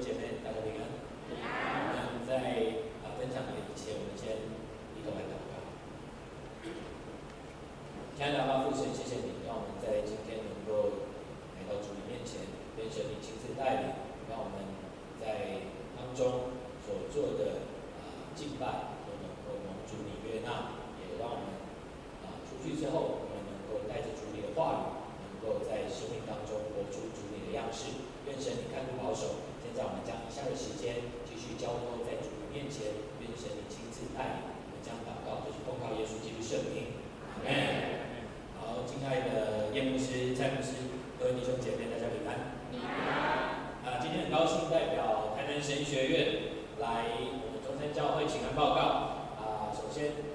姐妹，大家平安。我们在啊分享的一切，我们先一同来祷告。亲爱的阿父神，谢谢你，让我们在今天能够来到主你面前，愿神你亲自带领，让我们在当中所做的啊敬拜都能够蒙主你悦纳，也让我们啊出去之后，我们能够带着主你的话语，能够在生命当中活出主你的样式。愿神你看顾保守。现在我们将以的时间继续交托在主的面前，愿神你亲自带领。我们将祷告就是奉靠耶稣基督圣名。阿门。好，敬爱的叶牧师、蔡牧师，各位弟兄姐妹，大家。平安。啊，今天很高兴代表台南神学院来我们中山教会请安报告。啊，首先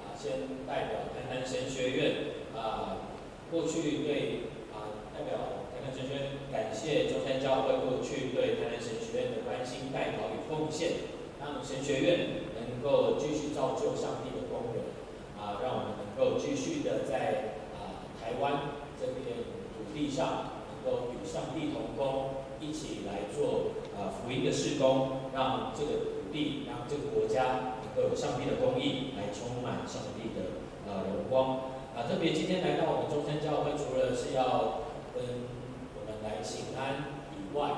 啊，先代表台南神学院啊，过去对啊代表。台南神学院感谢中山教会过去对台南神学院的关心、代祷与奉献，让神学院能够继续造就上帝的工人，啊，让我们能够继续的在啊台湾这片土地上，能够与上帝同工，一起来做啊福音的事工，让这个土地、让这个国家能够有上帝的公义来充满上帝的啊荣光。啊，特别今天来到我们中山教会，除了是要跟来请安以外，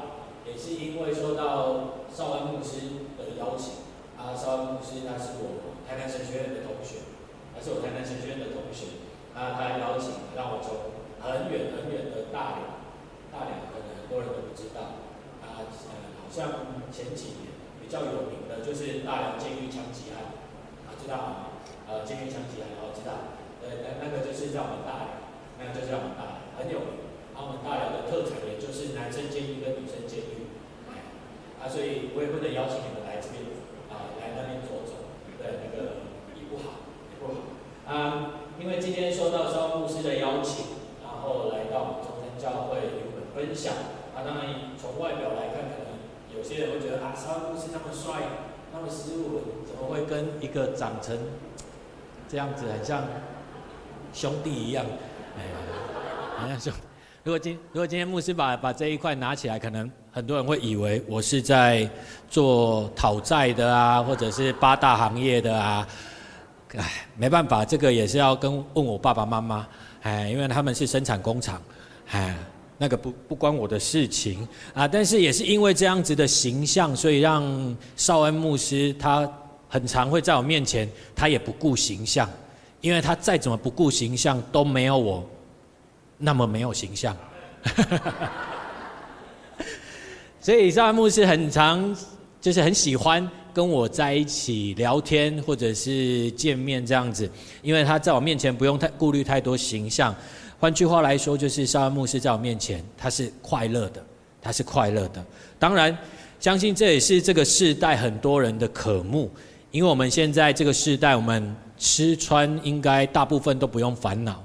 也是因为受到少安牧师的邀请。啊，少安牧师他是我台南神学院的同学，他是我台南神学院的同学。啊，他邀请让我从很远很远的大连，大连可能很多人都不知道。啊，呃，好像前几年比较有名的就是大连监狱枪击案，啊，知道吗？呃，监狱枪击案，我知道。呃，那那个就是在我们大连，那个就是在我们大连，很有名。我们大寮的特产也就是男生监狱跟女生监狱，啊，所以我也不能邀请你们来这边啊，来那边坐坐，对，那个也不好，也不好。啊，因为今天受到肖牧师的邀请，然后来到我们中山教会与我们分享。啊，当然从外表来看，可能有些人会觉得啊，肖牧师那么帅，那么斯文，怎么会跟一个长成这样子，很像兄弟一样？哎，好像兄。如果今如果今天牧师把把这一块拿起来，可能很多人会以为我是在做讨债的啊，或者是八大行业的啊。唉，没办法，这个也是要跟问我爸爸妈妈，哎，因为他们是生产工厂，哎，那个不不关我的事情啊。但是也是因为这样子的形象，所以让少恩牧师他很常会在我面前，他也不顾形象，因为他再怎么不顾形象都没有我。那么没有形象，所以少安牧师很常就是很喜欢跟我在一起聊天或者是见面这样子，因为他在我面前不用太顾虑太多形象。换句话来说，就是少安牧师在我面前他是快乐的，他是快乐的。当然，相信这也是这个世代很多人的渴慕，因为我们现在这个世代，我们吃穿应该大部分都不用烦恼，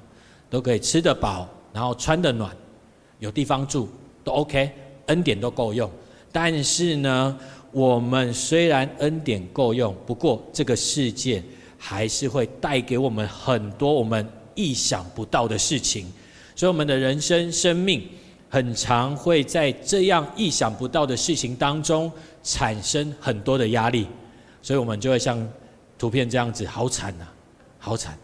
都可以吃得饱。然后穿得暖，有地方住都 OK，恩典都够用。但是呢，我们虽然恩典够用，不过这个世界还是会带给我们很多我们意想不到的事情。所以我们的人生生命很常会在这样意想不到的事情当中产生很多的压力，所以我们就会像图片这样子，好惨呐，好惨。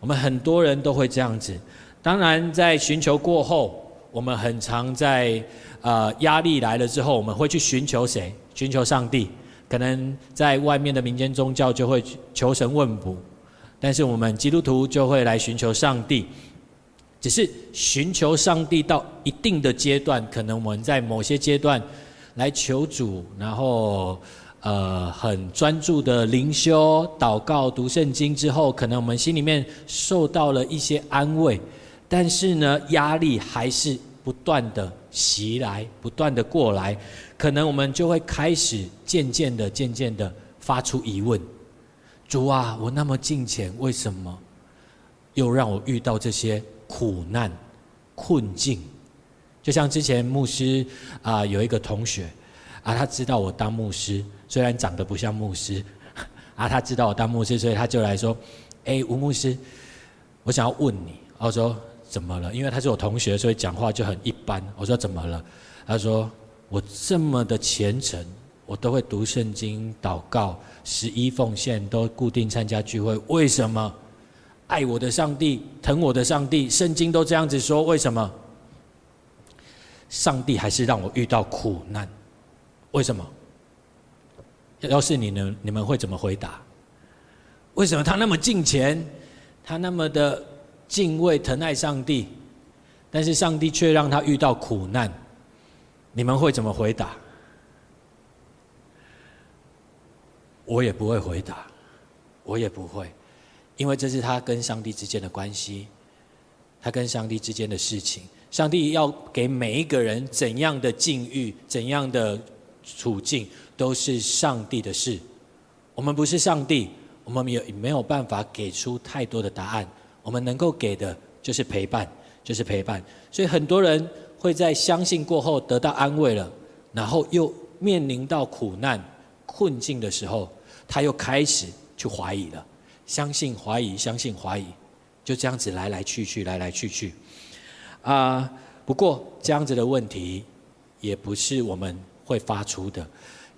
我们很多人都会这样子。当然，在寻求过后，我们很常在呃压力来了之后，我们会去寻求谁？寻求上帝。可能在外面的民间宗教就会求神问卜，但是我们基督徒就会来寻求上帝。只是寻求上帝到一定的阶段，可能我们在某些阶段来求主，然后呃很专注的灵修、祷告、读圣经之后，可能我们心里面受到了一些安慰。但是呢，压力还是不断的袭来，不断的过来，可能我们就会开始渐渐的、渐渐的发出疑问：主啊，我那么敬虔，为什么又让我遇到这些苦难、困境？就像之前牧师啊、有一个同学啊，他知道我当牧师，虽然长得不像牧师 啊，他知道我当牧师，所以他就来说：“哎，吴牧师，我想要问你。”我说。怎么了？因为他是我同学，所以讲话就很一般。我说怎么了？他说：“我这么的虔诚，我都会读圣经、祷告、十一奉献，都固定参加聚会。为什么？爱我的上帝，疼我的上帝，圣经都这样子说。为什么？上帝还是让我遇到苦难？为什么？要是你们，你们会怎么回答？为什么他那么敬虔，他那么的敬畏、疼爱上帝，但是上帝却让他遇到苦难？你们会怎么回答？我也不会回答，我也不会。因为这是他跟上帝之间的关系，他跟上帝之间的事情。上帝要给每一个人怎样的境遇、怎样的处境，都是上帝的事。我们不是上帝，我们也没有办法给出太多的答案。我们能够给的就是陪伴，就是陪伴。所以很多人会在相信过后得到安慰了，然后又面临到苦难、困境的时候，他又开始去怀疑了。相信怀疑，相信怀疑，就这样子来来去去，来来去去。啊、不过这样子的问题也不是我们会发出的。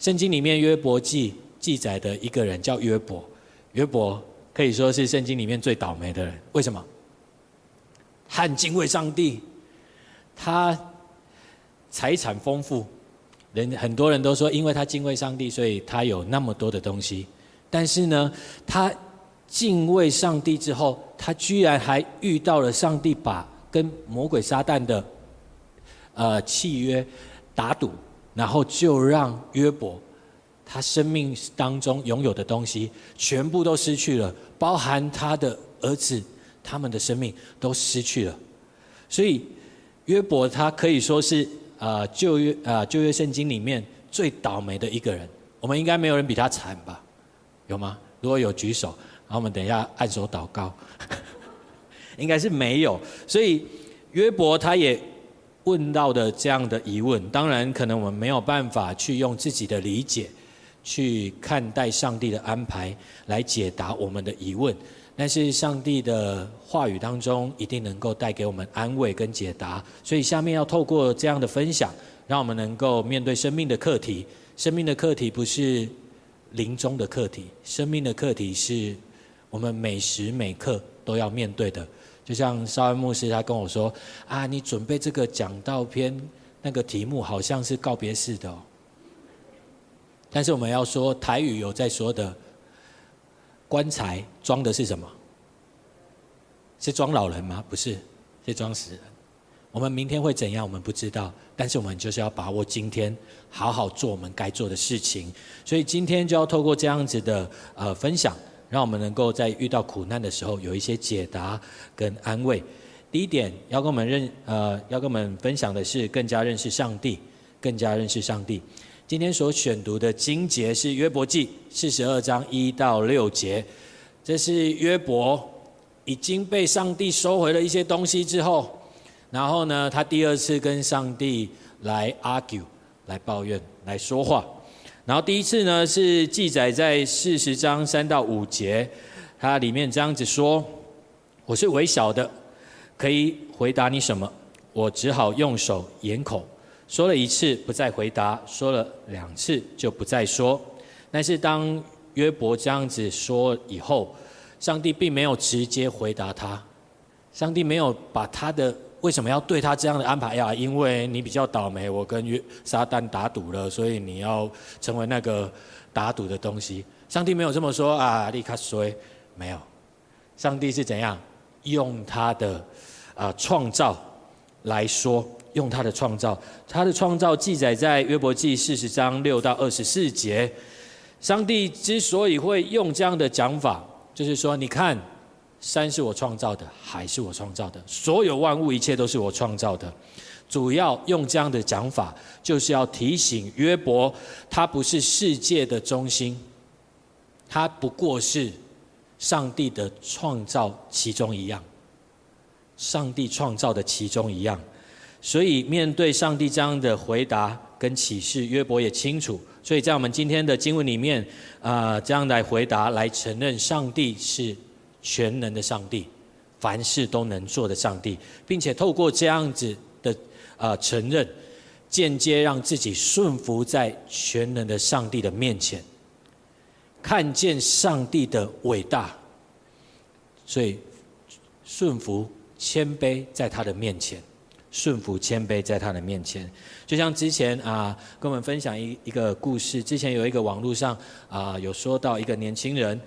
圣经里面约伯记记载的一个人叫约伯，约伯可以说是圣经里面最倒霉的人。为什么？他很敬畏上帝，他财产丰富，人很多人都说，因为他敬畏上帝，所以他有那么多的东西。但是呢，他敬畏上帝之后，他居然还遇到了上帝把跟魔鬼撒旦的呃契约打赌，然后就让约伯他生命当中拥有的东西全部都失去了，包含他的儿子，他们的生命都失去了。所以约伯他可以说是呃旧约呃旧约圣经里面最倒霉的一个人。我们应该没有人比他惨吧？有吗？如果有举手。然后我们等一下按手祷告，应该是没有。所以约伯他也问到的这样的疑问，当然可能我们没有办法去用自己的理解去看待上帝的安排来解答我们的疑问，但是上帝的话语当中一定能够带给我们安慰跟解答。所以下面要透过这样的分享，让我们能够面对生命的课题。生命的课题不是临终的课题，生命的课题是。我们每时每刻都要面对的，就像邵恩牧师他跟我说：“啊，你准备这个讲道篇那个题目好像是告别式的哦。”但是我们要说台语有在说的，棺材装的是什么？是装老人吗？不是，是装死人。我们明天会怎样？我们不知道，但是我们就是要把握今天，好好做我们该做的事情。所以今天就要透过这样子的呃分享。让我们能够在遇到苦难的时候有一些解答跟安慰。第一点要跟我们认呃要跟我们分享的是更加认识上帝，更加认识上帝。今天所选读的经节是约伯记四十二章一到六节，这是约伯已经被上帝收回了一些东西之后，然后呢，他第二次跟上帝来 argue，来抱怨，来说话。然后第一次呢，是记载在四十章三到五节，它里面这样子说：“我是微小的，可以回答你什么？我只好用手掩口，说了一次不再回答，说了两次就不再说。但是当约伯这样子说以后，上帝并没有直接回答他，上帝没有把他的。”为什么要对他这样的安排呀？因为你比较倒霉，我跟约撒旦打赌了，所以你要成为那个打赌的东西。上帝没有这么说啊，立刻说没有。上帝是怎样用他的啊、创造来说？用他的创造，他的创造记载在约伯记四十章六到二十四节。上帝之所以会用这样的讲法，就是说，你看。山是我创造的，海是我创造的，所有万物一切都是我创造的。主要用这样的讲法，就是要提醒约伯，他不是世界的中心，他不过是上帝的创造其中一样。上帝创造的其中一样，所以面对上帝这样的回答跟启示，约伯也清楚。所以在我们今天的经文里面，啊、这样来回答，来承认上帝是。全能的上帝，凡事都能做的上帝，并且透过这样子的啊、承认，间接让自己顺服在全能的上帝的面前，看见上帝的伟大，所以顺服谦卑在他的面前，顺服谦卑在他的面前。就像之前啊，跟我们分享一一个故事，之前有一个网络上啊有说到一个年轻人，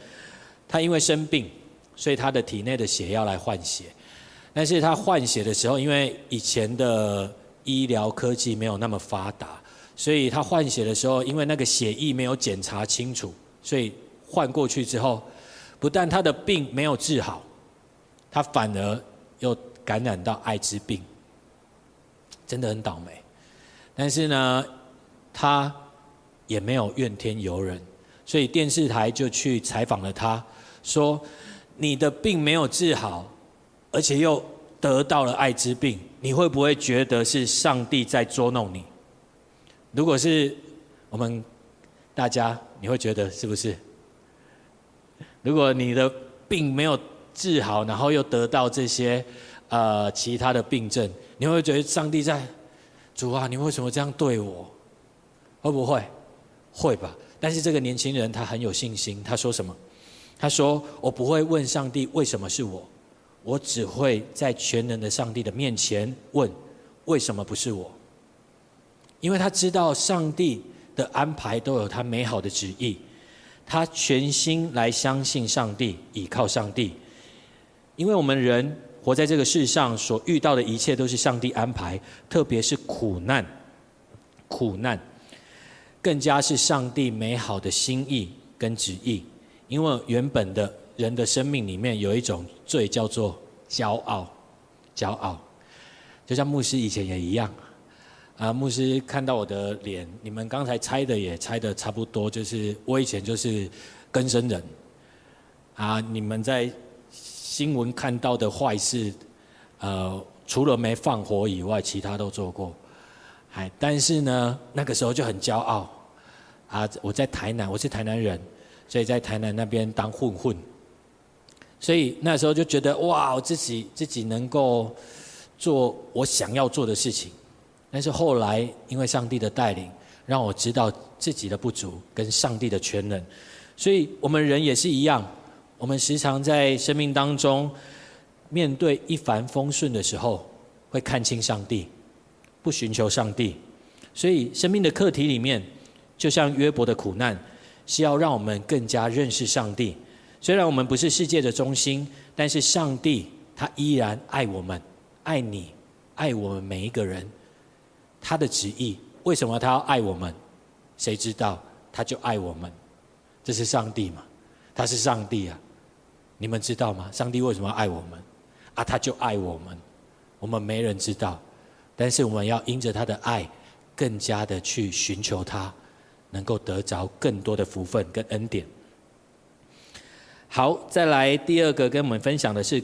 他因为生病，所以他的体内的血要来换血，但是他换血的时候，因为以前的医疗科技没有那么发达，所以他换血的时候，因为那个血液没有检查清楚，所以换过去之后，不但他的病没有治好，他反而又感染到艾滋病，真的很倒霉。但是呢，他也没有怨天尤人，所以电视台就去采访了他，说：“你的病没有治好，而且又……”得到了艾滋病，你会不会觉得是上帝在捉弄你？如果是我们大家，你会觉得是不是？如果你的病没有治好，然后又得到这些呃其他的病症，你会觉得上帝在主啊？你为什么这样对我？会不会？会吧。但是这个年轻人他很有信心，他说什么？他说：“我不会问上帝为什么是我。”我只会在全能的上帝的面前问：为什么不是我？因为他知道上帝的安排都有他美好的旨意，他全心来相信上帝，倚靠上帝。因为我们人活在这个世上所遇到的一切都是上帝安排，特别是苦难，苦难更加是上帝美好的心意跟旨意。因为原本的。人的生命里面有一种罪叫做骄傲，骄傲，就像牧师以前也一样，啊，牧师看到我的脸，你们刚才猜的也猜的差不多，就是我以前就是根生人，啊，你们在新闻看到的坏事，呃，除了没放火以外，其他都做过，还，但是呢，那个时候就很骄傲，啊，我在台南，我是台南人，所以在台南那边当混混。所以那时候就觉得哇，我自己自己能够做我想要做的事情，但是后来因为上帝的带领，让我知道自己的不足跟上帝的全能。所以我们人也是一样，我们时常在生命当中面对一帆风顺的时候，会看清上帝，不寻求上帝。所以生命的课题里面，就像约伯的苦难，是要让我们更加认识上帝。虽然我们不是世界的中心，但是上帝他依然爱我们，爱你，爱我们每一个人。他的旨意，为什么他要爱我们？谁知道？他就爱我们。这是上帝嘛？他是上帝啊！你们知道吗？上帝为什么要爱我们？啊，他就爱我们。我们没人知道，但是我们要因着他的爱，更加的去寻求他，能够得着更多的福分跟恩典。好，再来第二个跟我们分享的是，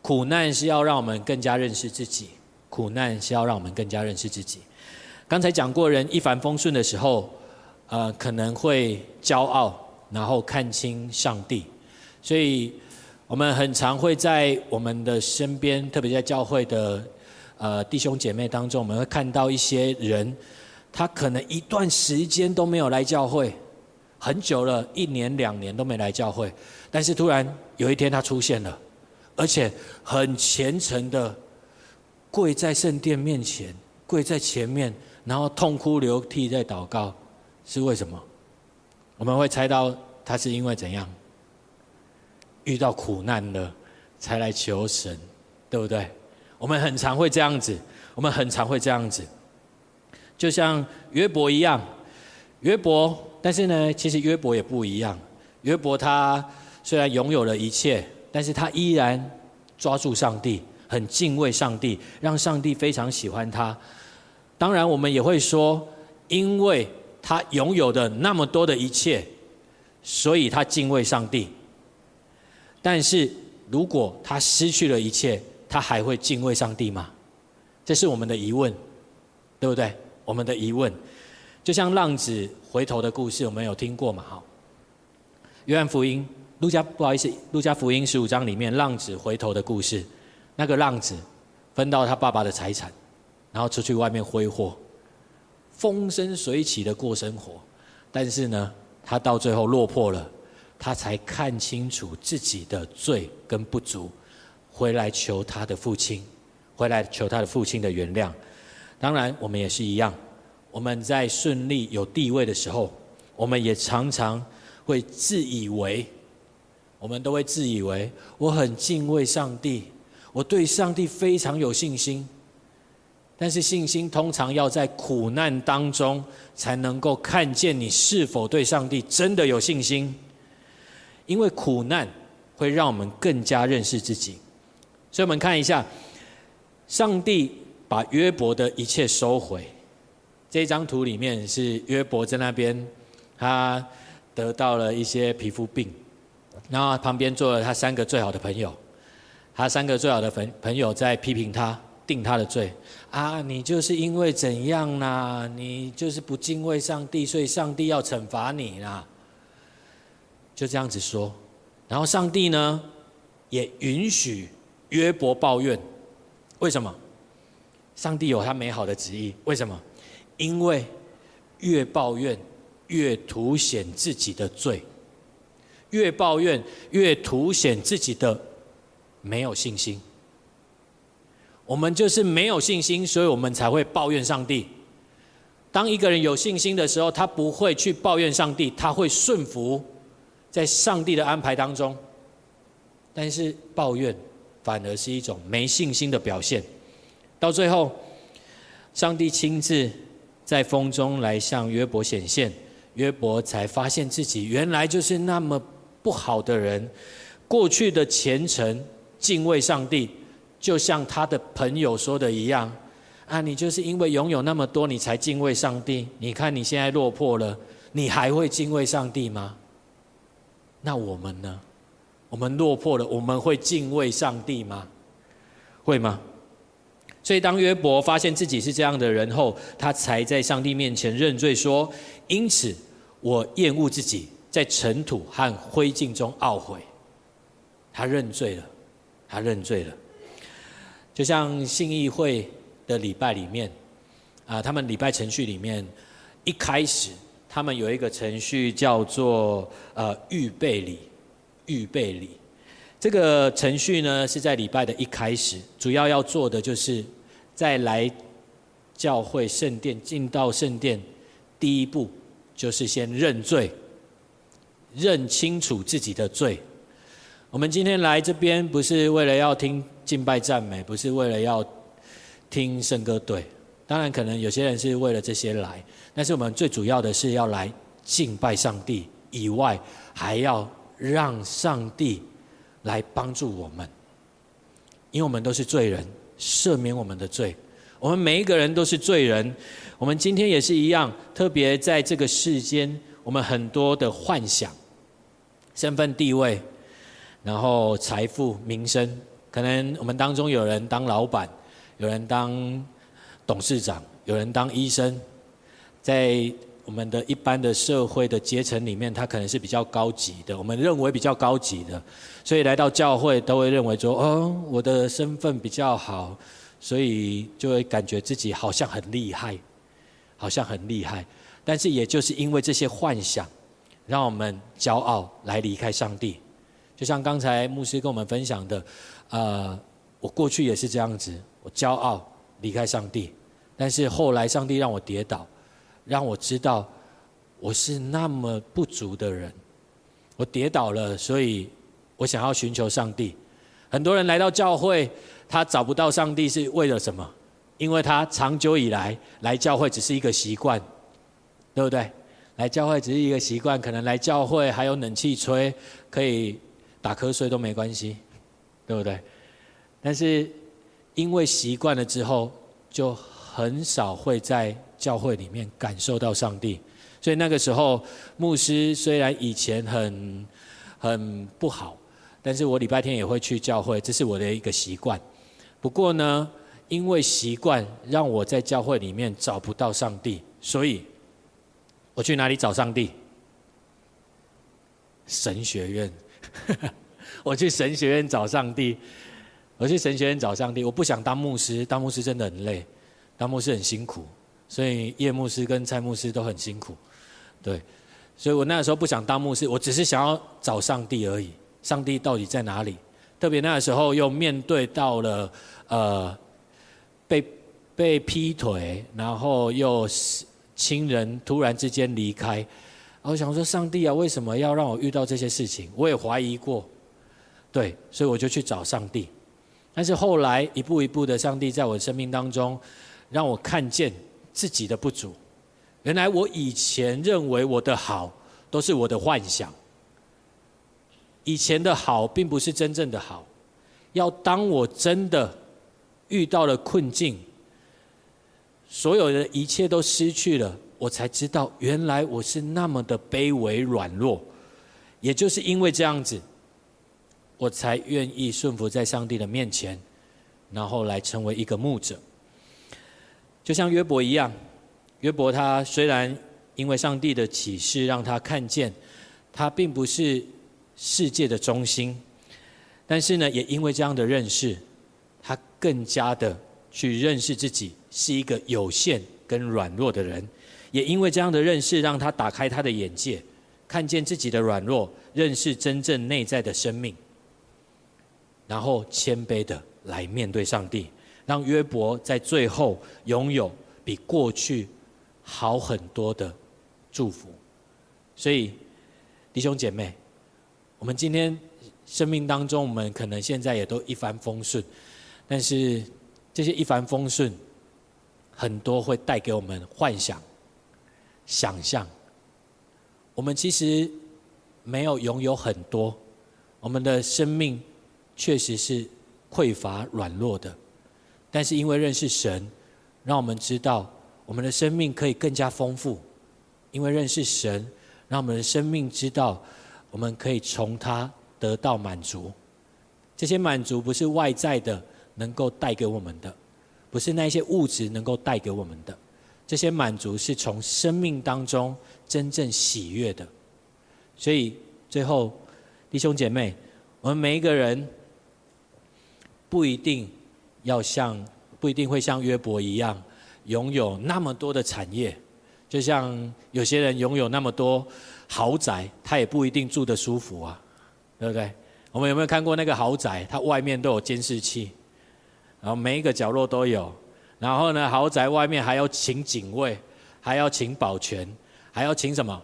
苦难是要让我们更加认识自己。苦难是要让我们更加认识自己。刚才讲过，人一帆风顺的时候，呃，可能会骄傲，然后看清上帝。所以，我们很常会在我们的身边，特别在教会的呃弟兄姐妹当中，我们会看到一些人，他可能一段时间都没有来教会。很久了，一年两年都没来教会，但是突然有一天他出现了，而且很虔诚的跪在圣殿面前，跪在前面，然后痛哭流涕在祷告，是为什么？我们会猜到他是因为怎样？遇到苦难了才来求神，对不对？我们很常会这样子，我们很常会这样子，就像约伯一样，约伯。但是呢，其实约伯也不一样。约伯他虽然拥有了一切，但是他依然抓住上帝，很敬畏上帝，让上帝非常喜欢他。当然，我们也会说，因为他拥有的那么多的一切，所以他敬畏上帝。但是如果他失去了一切，他还会敬畏上帝吗？这是我们的疑问，对不对？我们的疑问。就像浪子回头的故事，我们有听过嘛？哈，约翰福音、路加不好意思，路加福音十五章里面浪子回头的故事，那个浪子分到他爸爸的财产，然后出去外面挥霍，风生水起的过生活，但是呢，他到最后落魄了，他才看清楚自己的罪跟不足，回来求他的父亲，回来求他的父亲的原谅。当然，我们也是一样，我们在顺利有地位的时候，我们也常常会自以为，我们都会自以为我很敬畏上帝，我对上帝非常有信心。但是信心通常要在苦难当中才能够看见你是否对上帝真的有信心，因为苦难会让我们更加认识自己。所以，我们看一下，上帝把约伯的一切收回。这张图里面是约伯在那边，他得到了一些皮肤病，然后旁边坐了他三个最好的朋友，他三个最好的朋朋友在批评他。定他的罪啊！你就是因为怎样呢？你就是不敬畏上帝，所以上帝要惩罚你啦。就这样子说，然后上帝呢也允许约伯抱怨。为什么？上帝有他美好的旨意。为什么？因为越抱怨越凸显自己的罪，越抱怨越凸显自己的没有信心。我们就是没有信心，所以我们才会抱怨上帝。当一个人有信心的时候，他不会去抱怨上帝，他会顺服在上帝的安排当中。但是抱怨反而是一种没信心的表现。到最后，上帝亲自在风中来向约伯显现，约伯才发现自己原来就是那么不好的人。过去的虔诚、敬畏上帝。就像他的朋友说的一样，啊，你就是因为拥有那么多，你才敬畏上帝。你看你现在落魄了，你还会敬畏上帝吗？那我们呢？我们落魄了，我们会敬畏上帝吗？会吗？所以当约伯发现自己是这样的人后，他才在上帝面前认罪说：“因此，我厌恶自己，在尘土和灰烬中懊悔。”他认罪了，他认罪了。就像信义会的礼拜里面，啊，他们礼拜程序里面，一开始他们有一个程序叫做呃预备礼，预备礼。这个程序呢是在礼拜的一开始，主要要做的就是在来教会圣殿进到圣殿，第一步就是先认罪，认清楚自己的罪。我们今天来这边不是为了要听敬拜赞美，不是为了要听圣歌队，当然可能有些人是为了这些来，但是我们最主要的是要来敬拜上帝以外，还要让上帝来帮助我们，因为我们都是罪人，赦免我们的罪，我们每一个人都是罪人，我们今天也是一样，特别在这个世间，我们很多的幻想、身份地位。然后财富、名声，可能我们当中有人当老板，有人当董事长，有人当医生，在我们的一般的社会的阶层里面，他可能是比较高级的，我们认为比较高级的，所以来到教会都会认为说，哦，我的身份比较好，所以就会感觉自己好像很厉害，好像很厉害。但是也就是因为这些幻想，让我们骄傲来离开上帝。就像刚才牧师跟我们分享的，呃，我过去也是这样子，我骄傲离开上帝，但是后来上帝让我跌倒，让我知道我是那么不足的人，我跌倒了，所以我想要寻求上帝。很多人来到教会，他找不到上帝是为了什么？因为他长久以来来教会只是一个习惯，对不对？来教会只是一个习惯，可能来教会还有冷气吹，可以。打瞌睡都没关系，对不对？但是因为习惯了之后，就很少会在教会里面感受到上帝。所以那个时候，牧师虽然以前很很不好，但是我礼拜天也会去教会，这是我的一个习惯。不过呢，因为习惯让我在教会里面找不到上帝，所以我去哪里找上帝？神学院。我去神学院找上帝，我去神学院找上帝。我不想当牧师，当牧师真的很累，当牧师很辛苦。所以叶牧师跟蔡牧师都很辛苦，对，所以我那个时候不想当牧师，我只是想要找上帝而已。上帝到底在哪里？特别那个时候又面对到了呃被被劈腿，然后又亲人突然之间离开，我想说上帝啊，为什么要让我遇到这些事情？我也怀疑过，对，所以我就去找上帝。但是后来一步一步的，上帝在我生命当中让我看见。自己的不足，原来我以前认为我的好都是我的幻想。以前的好并不是真正的好，要当我真的遇到了困境，所有的一切都失去了，我才知道原来我是那么的卑微软弱。也就是因为这样子，我才愿意顺服在上帝的面前，然后来成为一个牧者。就像约伯一样，约伯他虽然因为上帝的启示让他看见，他并不是世界的中心，但是呢，也因为这样的认识，他更加的去认识自己是一个有限跟软弱的人，也因为这样的认识，让他打开他的眼界，看见自己的软弱，认识真正内在的生命，然后谦卑的来面对上帝。让约伯在最后拥有比过去好很多的祝福，所以弟兄姐妹，我们今天生命当中，我们可能现在也都一帆风顺，但是这些一帆风顺，很多会带给我们幻想、想象。我们其实没有拥有很多，我们的生命确实是匮乏软弱的。但是因为认识神，让我们知道我们的生命可以更加丰富。因为认识神，让我们的生命知道我们可以从他得到满足。这些满足不是外在的能够带给我们的，不是那些物质能够带给我们的。这些满足是从生命当中真正喜悦的。所以最后，弟兄姐妹，我们每一个人不一定。要像不一定会像约伯一样拥有那么多的产业，就像有些人拥有那么多豪宅，他也不一定住得舒服啊，对不对？我们有没有看过那个豪宅？它外面都有监视器，然后每一个角落都有，然后呢，豪宅外面还要请警卫，还要请保全，还要请什么？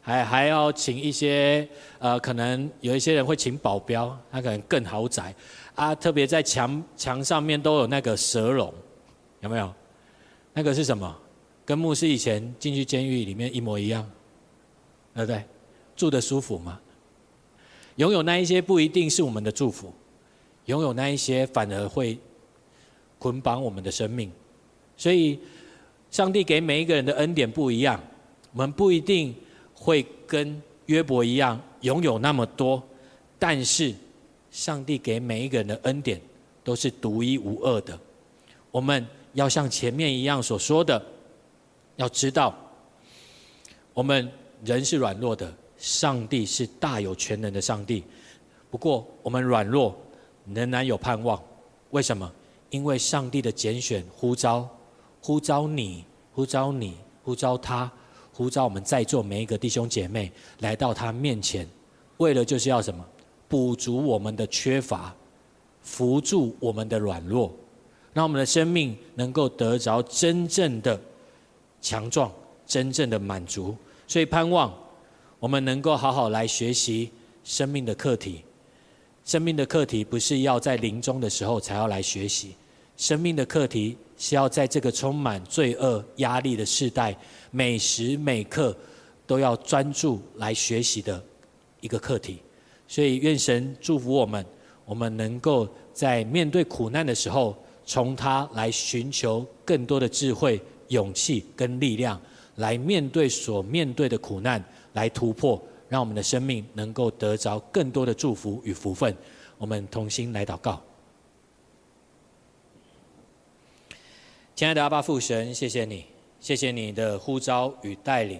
还还要请一些呃，可能有一些人会请保镖，他可能更豪宅。啊，特别在墙墙上面都有那个蛇笼，有没有？那个是什么？跟牧师以前进去监狱里面一模一样，对不对？住得舒服吗？拥有那一些不一定是我们的祝福，拥有那一些反而会捆绑我们的生命。所以，上帝给每一个人的恩典不一样，我们不一定会跟约伯一样拥有那么多，但是。上帝给每一个人的恩典都是独一无二的。我们要像前面一样所说的，要知道，我们人是软弱的，上帝是大有全能的上帝。不过我们软弱，仍然有盼望。为什么？因为上帝的拣选呼召，呼召你，呼召你，呼召他，呼召我们在座每一个弟兄姐妹来到他面前，为了就是要什么？补足我们的缺乏，扶助我们的软弱，让我们的生命能够得着真正的强壮、真正的满足。所以盼望我们能够好好来学习生命的课题。生命的课题不是要在临终的时候才要来学习，生命的课题是要在这个充满罪恶、压力的世代，每时每刻都要专注来学习的一个课题。所以，愿神祝福我们，我们能够在面对苦难的时候，从他来寻求更多的智慧、勇气跟力量，来面对所面对的苦难，来突破，让我们的生命能够得着更多的祝福与福分。我们同心来祷告。亲爱的阿爸父神，谢谢你，谢谢你的呼召与带领，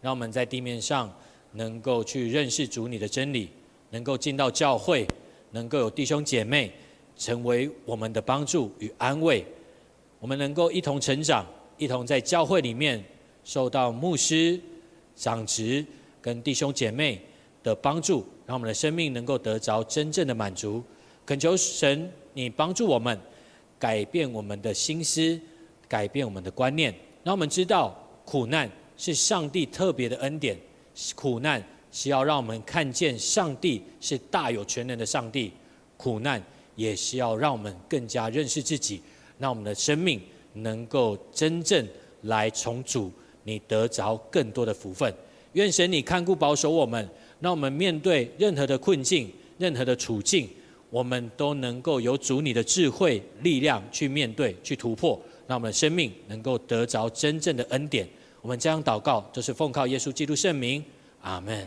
让我们在地面上能够去认识主你的真理。能够进到教会，能够有弟兄姐妹成为我们的帮助与安慰，我们能够一同成长，一同在教会里面受到牧师、长执跟弟兄姐妹的帮助，让我们的生命能够得着真正的满足。恳求神，你帮助我们改变我们的心思，改变我们的观念，让我们知道苦难是上帝特别的恩典，苦难是要让我们看见上帝是大有全能的上帝，苦难也是要让我们更加认识自己，让我们的生命。能够真正来从主，你得着更多的福分。愿神你看顾保守我们，让我们面对任何的困境、任何的处境，我们都能够有主你的智慧、力量去面对、去突破，让我们的生命能够得着真正的恩典。我们这样祷告，就是奉靠耶稣基督圣名，阿门。